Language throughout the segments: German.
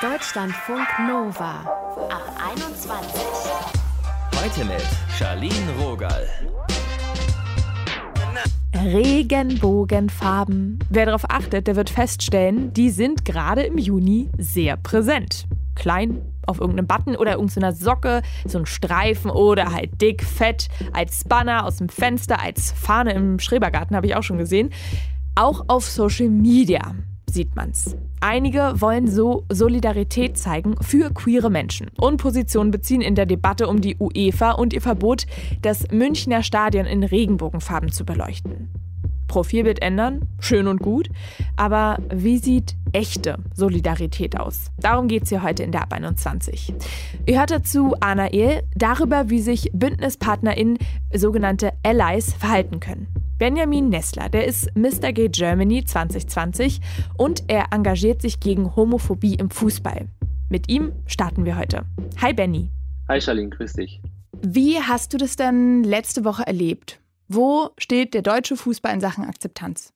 Deutschlandfunk Nova ab 21. Heute mit Charlene Rogal. Regenbogenfarben. Wer darauf achtet, der wird feststellen, die sind gerade im Juni sehr präsent. Klein auf irgendeinem Button oder irgendeiner Socke, so ein Streifen oder halt dick, fett, als Banner aus dem Fenster, als Fahne im Schrebergarten habe ich auch schon gesehen. Auch auf Social Media sieht man's. Einige wollen so Solidarität zeigen für queere Menschen und Positionen beziehen in der Debatte um die UEFA und ihr Verbot, das Münchner Stadion in Regenbogenfarben zu beleuchten. Profilbild ändern, schön und gut, aber wie sieht echte Solidarität aus? Darum geht es hier heute in der Ab 21. Ihr hört dazu Anna Ehl darüber, wie sich BündnispartnerInnen, sogenannte Allies, verhalten können. Benjamin Nessler, der ist Mr. Gay Germany 2020 und er engagiert sich gegen Homophobie im Fußball. Mit ihm starten wir heute. Hi Benny. Hi Charlene, grüß dich. Wie hast du das denn letzte Woche erlebt? Wo steht der deutsche Fußball in Sachen Akzeptanz?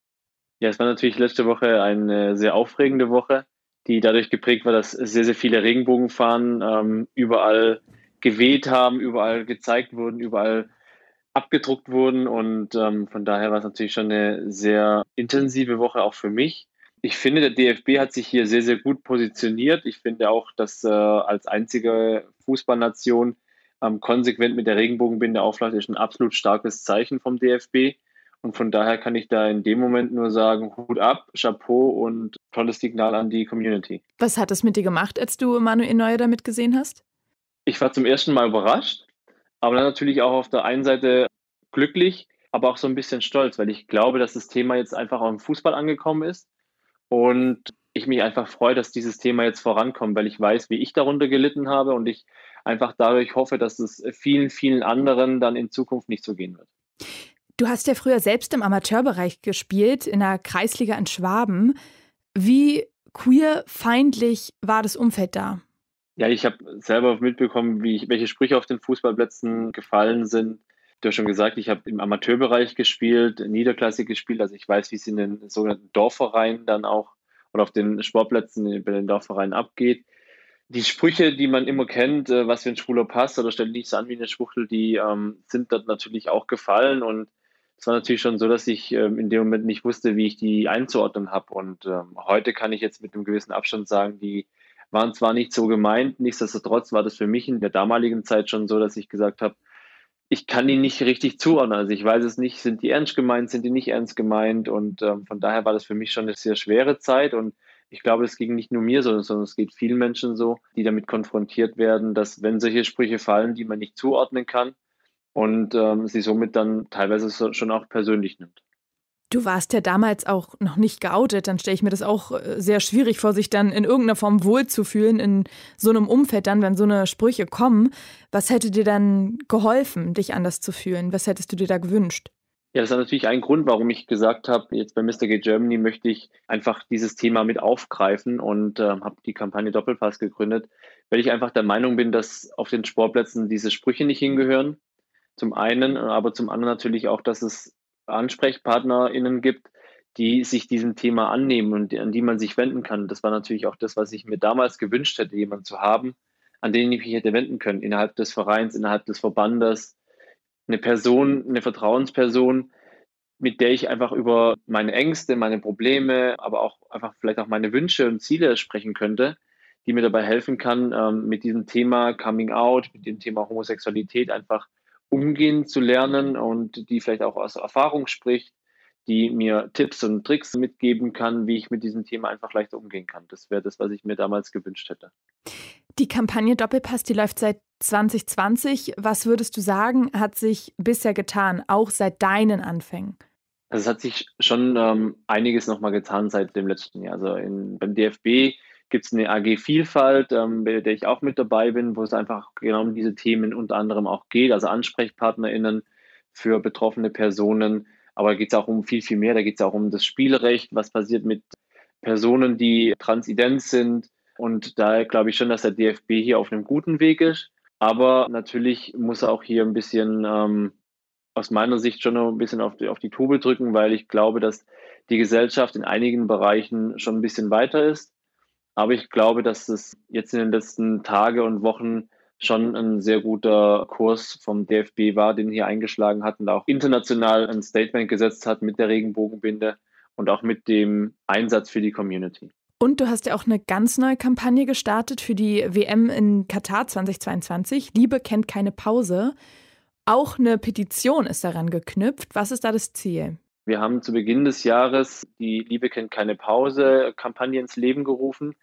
Ja, es war natürlich letzte Woche eine sehr aufregende Woche, die dadurch geprägt war, dass sehr, sehr viele Regenbogenfahnen ähm, überall geweht haben, überall gezeigt wurden, überall abgedruckt wurden. Und ähm, von daher war es natürlich schon eine sehr intensive Woche auch für mich. Ich finde, der DFB hat sich hier sehr, sehr gut positioniert. Ich finde auch, dass äh, als einzige Fußballnation ähm, konsequent mit der Regenbogenbinde aufläuft, ist ein absolut starkes Zeichen vom DFB. Und von daher kann ich da in dem Moment nur sagen, Hut ab, Chapeau und tolles Signal an die Community. Was hat das mit dir gemacht, als du Manuel Neuer damit gesehen hast? Ich war zum ersten Mal überrascht. Aber dann natürlich auch auf der einen Seite glücklich, aber auch so ein bisschen stolz, weil ich glaube, dass das Thema jetzt einfach auch im Fußball angekommen ist und ich mich einfach freue, dass dieses Thema jetzt vorankommt, weil ich weiß, wie ich darunter gelitten habe und ich einfach dadurch hoffe, dass es vielen, vielen anderen dann in Zukunft nicht so gehen wird. Du hast ja früher selbst im Amateurbereich gespielt, in der Kreisliga in Schwaben. Wie queerfeindlich war das Umfeld da? Ja, ich habe selber mitbekommen, wie ich, welche Sprüche auf den Fußballplätzen gefallen sind. Du hast schon gesagt, ich habe im Amateurbereich gespielt, niederklassig gespielt, also ich weiß, wie es in den sogenannten Dorfvereinen dann auch oder auf den Sportplätzen bei den Dorfvereinen abgeht. Die Sprüche, die man immer kennt, äh, was für ein Schwuler passt oder stellt nicht so an wie eine Schwuchtel, die ähm, sind dort natürlich auch gefallen und es war natürlich schon so, dass ich ähm, in dem Moment nicht wusste, wie ich die einzuordnen habe. Und ähm, heute kann ich jetzt mit einem gewissen Abstand sagen, die waren zwar nicht so gemeint, nichtsdestotrotz war das für mich in der damaligen Zeit schon so, dass ich gesagt habe, ich kann die nicht richtig zuordnen. Also ich weiß es nicht, sind die ernst gemeint, sind die nicht ernst gemeint und ähm, von daher war das für mich schon eine sehr schwere Zeit und ich glaube, es ging nicht nur mir so, sondern es geht vielen Menschen so, die damit konfrontiert werden, dass wenn solche Sprüche fallen, die man nicht zuordnen kann und ähm, sie somit dann teilweise schon auch persönlich nimmt. Du warst ja damals auch noch nicht geoutet, dann stelle ich mir das auch äh, sehr schwierig vor, sich dann in irgendeiner Form wohlzufühlen in so einem Umfeld dann, wenn so eine Sprüche kommen. Was hätte dir dann geholfen, dich anders zu fühlen? Was hättest du dir da gewünscht? Ja, das ist natürlich ein Grund, warum ich gesagt habe, jetzt bei Mr. Gay Germany möchte ich einfach dieses Thema mit aufgreifen und äh, habe die Kampagne Doppelpass gegründet, weil ich einfach der Meinung bin, dass auf den Sportplätzen diese Sprüche nicht hingehören. Zum einen, aber zum anderen natürlich auch, dass es AnsprechpartnerInnen gibt, die sich diesem Thema annehmen und an die man sich wenden kann. Das war natürlich auch das, was ich mir damals gewünscht hätte, jemanden zu haben, an den ich mich hätte wenden können, innerhalb des Vereins, innerhalb des Verbandes. Eine Person, eine Vertrauensperson, mit der ich einfach über meine Ängste, meine Probleme, aber auch einfach vielleicht auch meine Wünsche und Ziele sprechen könnte, die mir dabei helfen kann, ähm, mit diesem Thema Coming Out, mit dem Thema Homosexualität einfach umgehen zu lernen und die vielleicht auch aus Erfahrung spricht, die mir Tipps und Tricks mitgeben kann, wie ich mit diesem Thema einfach leichter umgehen kann. Das wäre das, was ich mir damals gewünscht hätte. Die Kampagne Doppelpass, die läuft seit 2020. Was würdest du sagen, hat sich bisher getan, auch seit deinen Anfängen? Also es hat sich schon ähm, einiges nochmal getan seit dem letzten Jahr. Also in, beim DFB gibt es eine AG Vielfalt, ähm, bei der ich auch mit dabei bin, wo es einfach genau um diese Themen unter anderem auch geht, also AnsprechpartnerInnen für betroffene Personen. Aber da geht es auch um viel, viel mehr. Da geht es auch um das Spielrecht, was passiert mit Personen, die transident sind. Und da glaube ich schon, dass der DFB hier auf einem guten Weg ist. Aber natürlich muss er auch hier ein bisschen ähm, aus meiner Sicht schon ein bisschen auf die, auf die Tube drücken, weil ich glaube, dass die Gesellschaft in einigen Bereichen schon ein bisschen weiter ist Aber ich glaube, dass es jetzt in den letzten Tagen und Wochen schon ein sehr guter Kurs vom DFB war, den hier eingeschlagen hat und auch international ein Statement gesetzt hat mit der Regenbogenbinde und auch mit dem Einsatz für die Community. Und du hast ja auch eine ganz neue Kampagne gestartet für die WM in Katar 2022. Liebe kennt keine Pause. Auch eine Petition ist daran geknüpft. Was ist da das Ziel? Wir haben zu Beginn des Jahres die Liebe kennt keine Pause Kampagne ins Leben gerufen.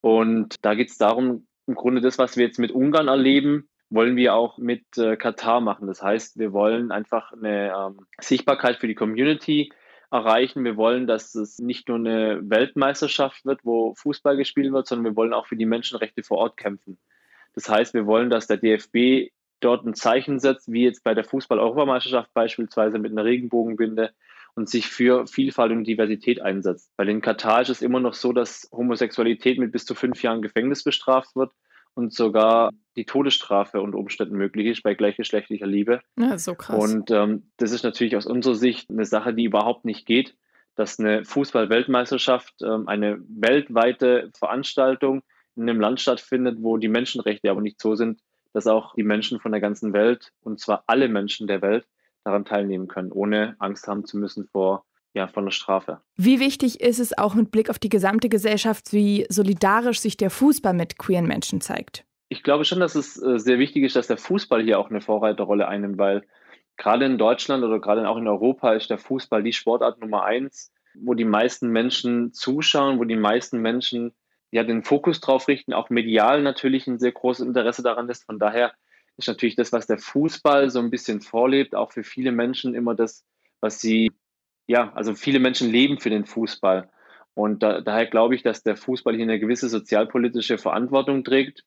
Und da geht es darum, im Grunde das, was wir jetzt mit Ungarn erleben, wollen wir auch mit äh, Katar machen. Das heißt, wir wollen einfach eine ähm, Sichtbarkeit für die Community erreichen. Wir wollen, dass es nicht nur eine Weltmeisterschaft wird, wo Fußball gespielt wird, sondern wir wollen auch für die Menschenrechte vor Ort kämpfen. Das heißt, wir wollen, dass der DFB dort ein Zeichen setzt, wie jetzt bei der Fußball-Europameisterschaft beispielsweise mit einer Regenbogenbinde und sich für Vielfalt und Diversität einsetzt. Weil in Katar ist es immer noch so, dass Homosexualität mit bis zu fünf Jahren Gefängnis bestraft wird und sogar die Todesstrafe unter Umständen möglich ist bei gleichgeschlechtlicher Liebe. Ja, so krass. Und ähm, das ist natürlich aus unserer Sicht eine Sache, die überhaupt nicht geht, dass eine Fußball-Weltmeisterschaft ähm, eine weltweite Veranstaltung in einem Land stattfindet, wo die Menschenrechte aber nicht so sind, dass auch die Menschen von der ganzen Welt, und zwar alle Menschen der Welt, daran teilnehmen können, ohne Angst haben zu müssen vor ja, von der Strafe. Wie wichtig ist es auch mit Blick auf die gesamte Gesellschaft, wie solidarisch sich der Fußball mit queeren Menschen zeigt? Ich glaube schon, dass es äh, sehr wichtig ist, dass der Fußball hier auch eine Vorreiterrolle einnimmt, weil gerade in Deutschland oder gerade auch in Europa ist der Fußball die Sportart Nummer eins, wo die meisten Menschen zuschauen, wo die meisten Menschen ja den Fokus drauf richten, auch medial natürlich ein sehr großes Interesse daran ist. Von daher ist natürlich das, was der Fußball so ein bisschen vorlebt, auch für viele Menschen immer das, was sie, ja, also viele Menschen leben für den Fußball. Und da, daher glaube ich, dass der Fußball hier eine gewisse sozialpolitische Verantwortung trägt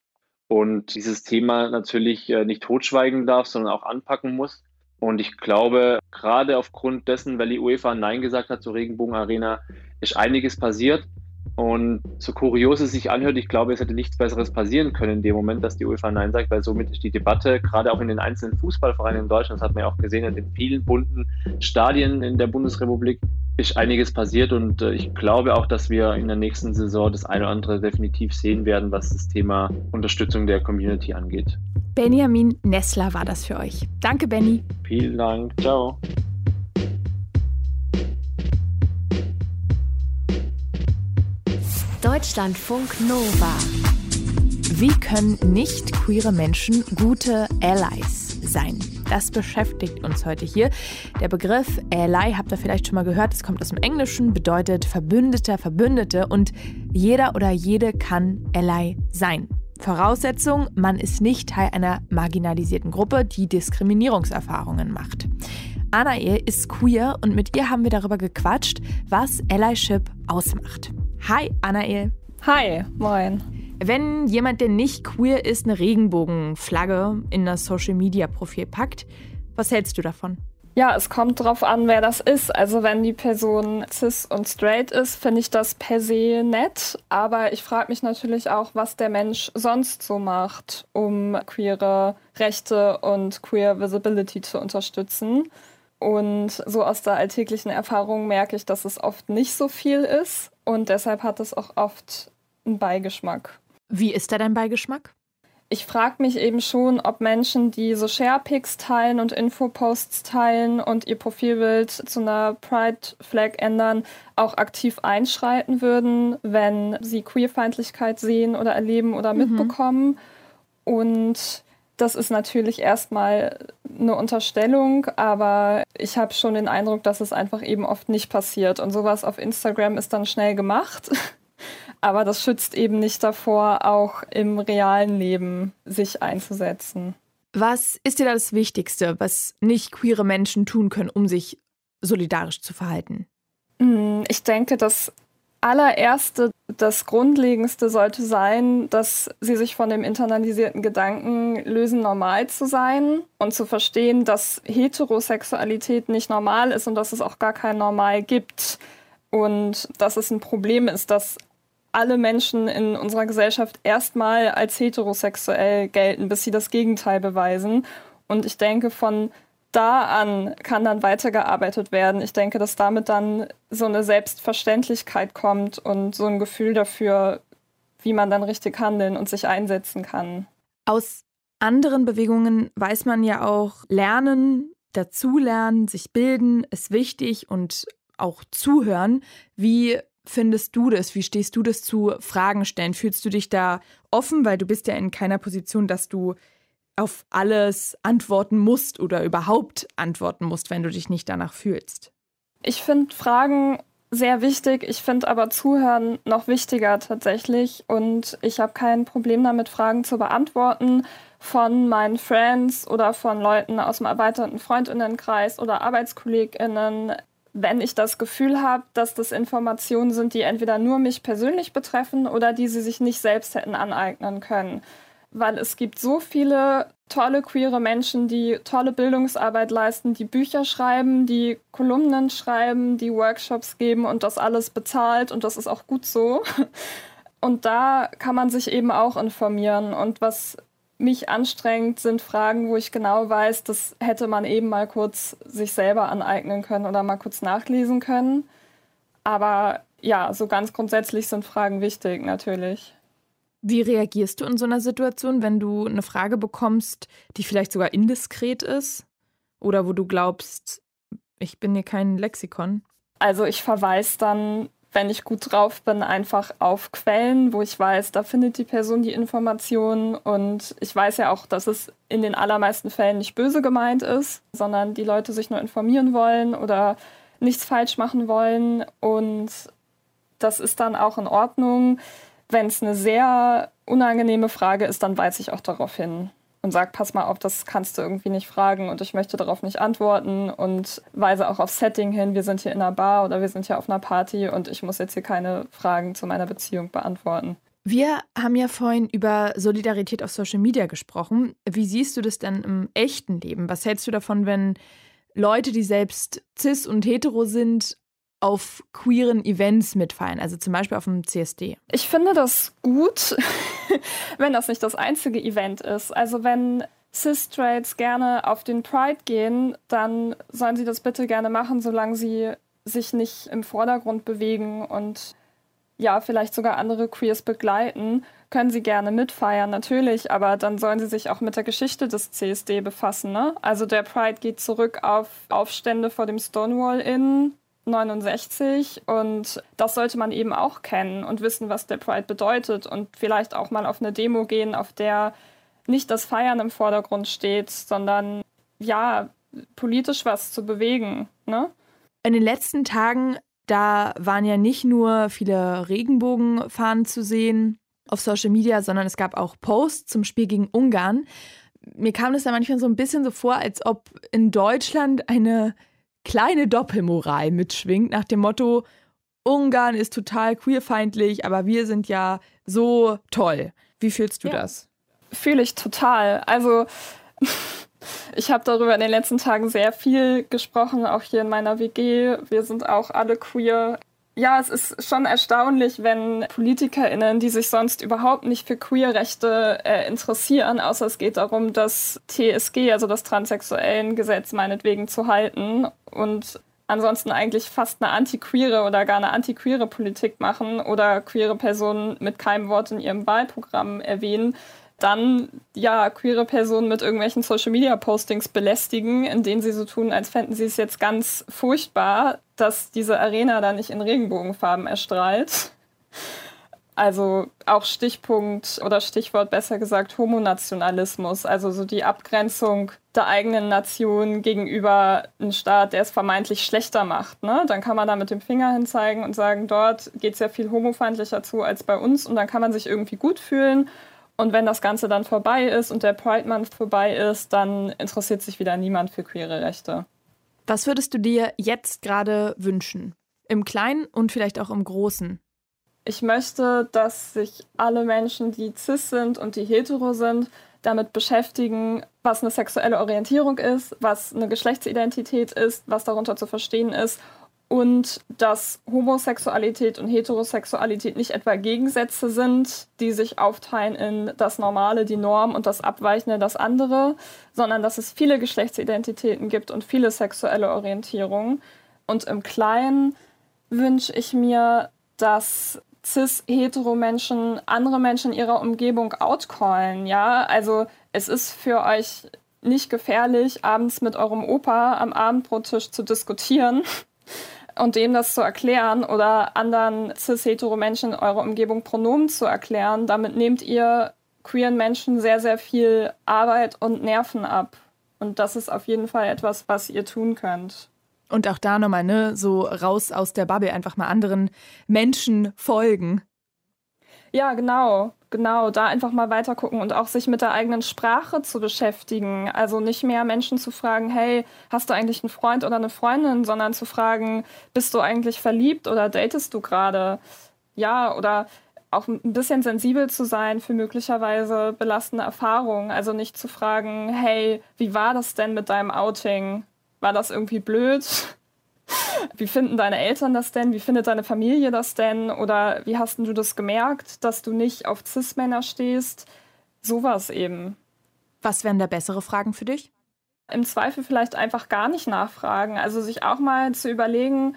und dieses Thema natürlich äh, nicht totschweigen darf, sondern auch anpacken muss. Und ich glaube, gerade aufgrund dessen, weil die UEFA Nein gesagt hat zur Regenbogen Arena, ist einiges passiert. Und so kurios es sich anhört, ich glaube, es hätte nichts Besseres passieren können in dem Moment, dass die UEFA Nein sagt, weil somit ist die Debatte, gerade auch in den einzelnen Fußballvereinen in Deutschland, das hat man ja auch gesehen in den vielen bunten Stadien in der Bundesrepublik, ist einiges passiert und äh, ich glaube auch, dass wir in der nächsten Saison das eine oder andere definitiv sehen werden, was das Thema Unterstützung der Community angeht. Benjamin Nessler war das für euch. Danke, Benny. Vielen Dank. Ciao. Deutschlandfunk Nova. Wie können nicht queere Menschen gute Allies sein? Das beschäftigt uns heute hier. Der Begriff Ally habt ihr vielleicht schon mal gehört, es kommt aus dem Englischen, bedeutet Verbündeter, Verbündete und jeder oder jede kann Ally sein. Voraussetzung, man ist nicht Teil einer marginalisierten Gruppe, die Diskriminierungserfahrungen macht. Anael ist queer und mit ihr haben wir darüber gequatscht, was Allyship ausmacht. Hi, Anael. Hi, moin. Wenn jemand, der nicht queer ist, eine Regenbogenflagge in das Social-Media-Profil packt, was hältst du davon? Ja, es kommt drauf an, wer das ist. Also wenn die Person cis und straight ist, finde ich das per se nett. Aber ich frage mich natürlich auch, was der Mensch sonst so macht, um queere Rechte und queer Visibility zu unterstützen. Und so aus der alltäglichen Erfahrung merke ich, dass es oft nicht so viel ist. Und deshalb hat es auch oft einen Beigeschmack. Wie ist da dein Beigeschmack? Ich frage mich eben schon, ob Menschen, die so Sharepics teilen und Infoposts teilen und ihr Profilbild zu einer Pride-Flag ändern, auch aktiv einschreiten würden, wenn sie Queerfeindlichkeit sehen oder erleben oder mhm. mitbekommen. Und das ist natürlich erstmal eine Unterstellung, aber ich habe schon den Eindruck, dass es einfach eben oft nicht passiert. Und sowas auf Instagram ist dann schnell gemacht. aber das schützt eben nicht davor, auch im realen Leben sich einzusetzen. Was ist dir da das Wichtigste, was nicht queere Menschen tun können, um sich solidarisch zu verhalten? Hm, ich denke, dass allererste, das Grundlegendste sollte sein, dass sie sich von dem internalisierten Gedanken lösen, normal zu sein und zu verstehen, dass Heterosexualität nicht normal ist und dass es auch gar kein Normal gibt. Und dass es ein Problem ist, dass alle Menschen in unserer Gesellschaft erstmal als heterosexuell gelten, bis sie das Gegenteil beweisen. Und ich denke, von da an kann dann weitergearbeitet werden. Ich denke, dass damit dann so eine Selbstverständlichkeit kommt und so ein Gefühl dafür, wie man dann richtig handeln und sich einsetzen kann. Aus anderen Bewegungen weiß man ja auch, lernen, dazulernen, sich bilden ist wichtig und auch zuhören. Wie findest du das? Wie stehst du das zu Fragen stellen? Fühlst du dich da offen, weil du bist ja in keiner Position, dass du auf alles antworten musst oder überhaupt antworten musst, wenn du dich nicht danach fühlst? Ich finde Fragen sehr wichtig. Ich finde aber Zuhören noch wichtiger tatsächlich. Und ich habe kein Problem damit, Fragen zu beantworten von meinen Friends oder von Leuten aus dem erweiterten Freundinnenkreis oder Arbeitskolleginnen, wenn ich das Gefühl habe, dass das Informationen sind, die entweder nur mich persönlich betreffen oder die sie sich nicht selbst hätten aneignen können. Weil es gibt so viele tolle queere Menschen, die tolle Bildungsarbeit leisten, die Bücher schreiben, die Kolumnen schreiben, die Workshops geben und das alles bezahlt und das ist auch gut so. Und da kann man sich eben auch informieren. Und was mich anstrengt, sind Fragen, wo ich genau weiß, das hätte man eben mal kurz sich selber aneignen können oder mal kurz nachlesen können. Aber ja, so ganz grundsätzlich sind Fragen wichtig, natürlich. Wie reagierst du in so einer Situation, wenn du eine Frage bekommst, die vielleicht sogar indiskret ist? Oder wo du glaubst, ich bin hier kein Lexikon? Also ich verweise dann wenn ich gut drauf bin, einfach auf Quellen, wo ich weiß, da findet die Person die Informationen. Und ich weiß ja auch, dass es in den allermeisten Fällen nicht böse gemeint ist, sondern die Leute sich nur informieren wollen oder nichts falsch machen wollen. Und das ist dann auch in Ordnung. Wenn es eine sehr unangenehme Frage ist, dann weise ich auch darauf hin und sage, pass mal auf, das kannst du irgendwie nicht fragen und ich möchte darauf nicht antworten und weise auch auf Setting hin, wir sind hier in einer Bar oder wir sind hier auf einer Party und ich muss jetzt hier keine Fragen zu meiner Beziehung beantworten. Wir haben ja vorhin über Solidarität auf Social Media gesprochen. Wie siehst du das denn im echten Leben? Was hältst du davon, wenn Leute, die selbst cis und hetero sind, auf queeren Events mitfeiern, also zum Beispiel auf dem CSD? Ich finde das gut, wenn das nicht das einzige Event ist. Also wenn Cis-Straights gerne auf den Pride gehen, dann sollen sie das bitte gerne machen, solange sie sich nicht im Vordergrund bewegen und ja, vielleicht sogar andere Queers begleiten, können sie gerne mitfeiern, natürlich, aber dann sollen sie sich auch mit der Geschichte des CSD befassen. Ne? Also der Pride geht zurück auf Aufstände vor dem Stonewall Inn 69 und das sollte man eben auch kennen und wissen, was der Pride bedeutet und vielleicht auch mal auf eine Demo gehen, auf der nicht das Feiern im Vordergrund steht, sondern ja, politisch was zu bewegen. Ne? In den letzten Tagen, da waren ja nicht nur viele Regenbogenfahnen zu sehen auf Social Media, sondern es gab auch Posts zum Spiel gegen Ungarn. Mir kam das da manchmal so ein bisschen so vor, als ob in Deutschland eine kleine Doppelmoral mitschwingt, nach dem Motto, Ungarn ist total queerfeindlich, aber wir sind ja so toll. Wie fühlst du ja. das? Fühle ich total. Also ich habe darüber in den letzten Tagen sehr viel gesprochen, auch hier in meiner WG. Wir sind auch alle queer. Ja, es ist schon erstaunlich, wenn PolitikerInnen, die sich sonst überhaupt nicht für Queerrechte äh, interessieren, außer es geht darum, das TSG, also das transsexuellen Gesetz meinetwegen zu halten und ansonsten eigentlich fast eine antiqueere oder gar eine antiqueere Politik machen oder queere Personen mit keinem Wort in ihrem Wahlprogramm erwähnen, dann ja queere Personen mit irgendwelchen Social Media Postings belästigen, in denen sie so tun, als fänden sie es jetzt ganz furchtbar, dass diese Arena da nicht in Regenbogenfarben erstrahlt. Also auch Stichpunkt oder Stichwort besser gesagt Homonationalismus, also so die Abgrenzung der eigenen Nation gegenüber einem Staat, der es vermeintlich schlechter macht. Ne? Dann kann man da mit dem Finger hinzeigen und sagen, dort geht es ja viel homofeindlicher zu als bei uns und dann kann man sich irgendwie gut fühlen und wenn das Ganze dann vorbei ist und der Pride Month vorbei ist, dann interessiert sich wieder niemand für queere Rechte. Was würdest du dir jetzt gerade wünschen? Im Kleinen und vielleicht auch im Großen? Ich möchte, dass sich alle Menschen, die cis sind und die hetero sind, damit beschäftigen, was eine sexuelle Orientierung ist, was eine Geschlechtsidentität ist, was darunter zu verstehen ist und dass Homosexualität und Heterosexualität nicht etwa Gegensätze sind, die sich aufteilen in das Normale, die Norm und das Abweichende, das andere, sondern dass es viele Geschlechtsidentitäten gibt und viele sexuelle Orientierungen. Und im Kleinen wünsche ich mir, dass cis-hetero-Menschen andere Menschen in ihrer Umgebung outcallen. Ja, also es ist für euch nicht gefährlich, abends mit eurem Opa am Abendbrottisch zu diskutieren und dem das zu erklären oder anderen cis-hetero-Menschen in eurer Umgebung Pronomen zu erklären. Damit nehmt ihr queeren Menschen sehr, sehr viel Arbeit und Nerven ab. Und das ist auf jeden Fall etwas, was ihr tun könnt. Und auch da nochmal, ne, so raus aus der Bubble, einfach mal anderen Menschen folgen. Ja, genau, genau. Da einfach mal weiter gucken und auch sich mit der eigenen Sprache zu beschäftigen. Also nicht mehr Menschen zu fragen, hey, hast du eigentlich einen Freund oder eine Freundin, sondern zu fragen, bist du eigentlich verliebt oder datest du gerade? Ja, oder auch ein bisschen sensibel zu sein für möglicherweise belastende Erfahrungen. Also nicht zu fragen, hey, wie war das denn mit deinem Outing? War das irgendwie blöd? Wie finden deine Eltern das denn? Wie findet deine Familie das denn? Oder wie hast du das gemerkt, dass du nicht auf Cis-Männer stehst? Sowas eben. Was wären da bessere Fragen für dich? Im Zweifel vielleicht einfach gar nicht nachfragen. Also sich auch mal zu überlegen,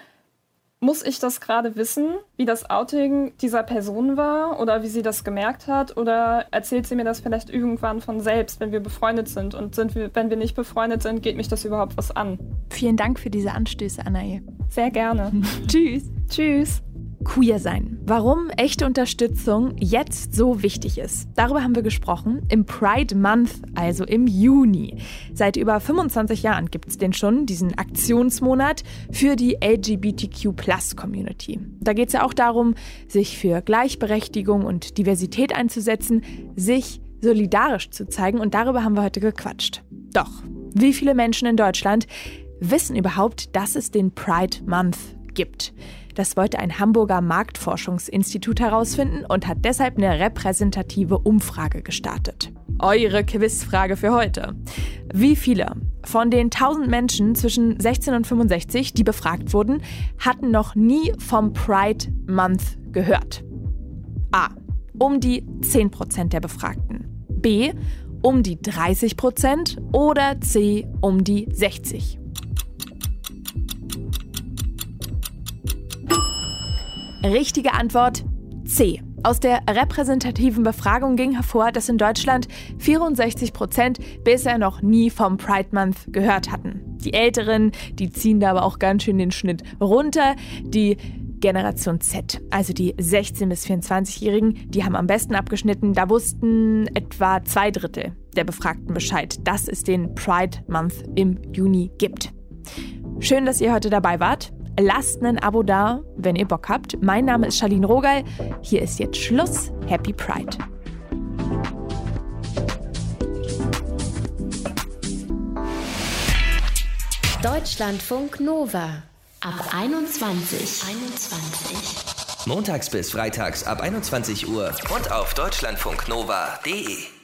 muss ich das gerade wissen, wie das Outing dieser Person war oder wie sie das gemerkt hat? Oder erzählt sie mir das vielleicht irgendwann von selbst, wenn wir befreundet sind? Und sind wir, wenn wir nicht befreundet sind, geht mich das überhaupt was an? Vielen Dank für diese Anstöße, Anae. Sehr gerne. Tschüss. Tschüss. Queer sein. Warum echte Unterstützung jetzt so wichtig ist. Darüber haben wir gesprochen im Pride Month, also im Juni. Seit über 25 Jahren gibt es den schon, diesen Aktionsmonat für die LGBTQ-Plus-Community. Da geht es ja auch darum, sich für Gleichberechtigung und Diversität einzusetzen, sich solidarisch zu zeigen und darüber haben wir heute gequatscht. Doch, wie viele Menschen in Deutschland wissen überhaupt, dass es den Pride Month gibt? Das wollte ein Hamburger Marktforschungsinstitut herausfinden und hat deshalb eine repräsentative Umfrage gestartet. Eure Quizfrage für heute. Wie viele von den 1000 Menschen zwischen 16 und 65, die befragt wurden, hatten noch nie vom Pride Month gehört? A. Um die 10% der Befragten. B. Um die 30% oder C. Um die 60%. Richtige Antwort C. Aus der repräsentativen Befragung ging hervor, dass in Deutschland 64 Prozent bisher noch nie vom Pride Month gehört hatten. Die Älteren, die ziehen da aber auch ganz schön den Schnitt runter. Die Generation Z, also die 16- bis 24-Jährigen, die haben am besten abgeschnitten. Da wussten etwa zwei Drittel der Befragten Bescheid, dass es den Pride Month im Juni gibt. Schön, dass ihr heute dabei wart. Lasst ein Abo da, wenn ihr Bock habt. Mein Name ist Charlene Rogal. Hier ist jetzt Schluss. Happy Pride. Deutschlandfunk Nova. Ab 21. 21. Montags bis freitags ab 21 Uhr und auf deutschlandfunknova.de.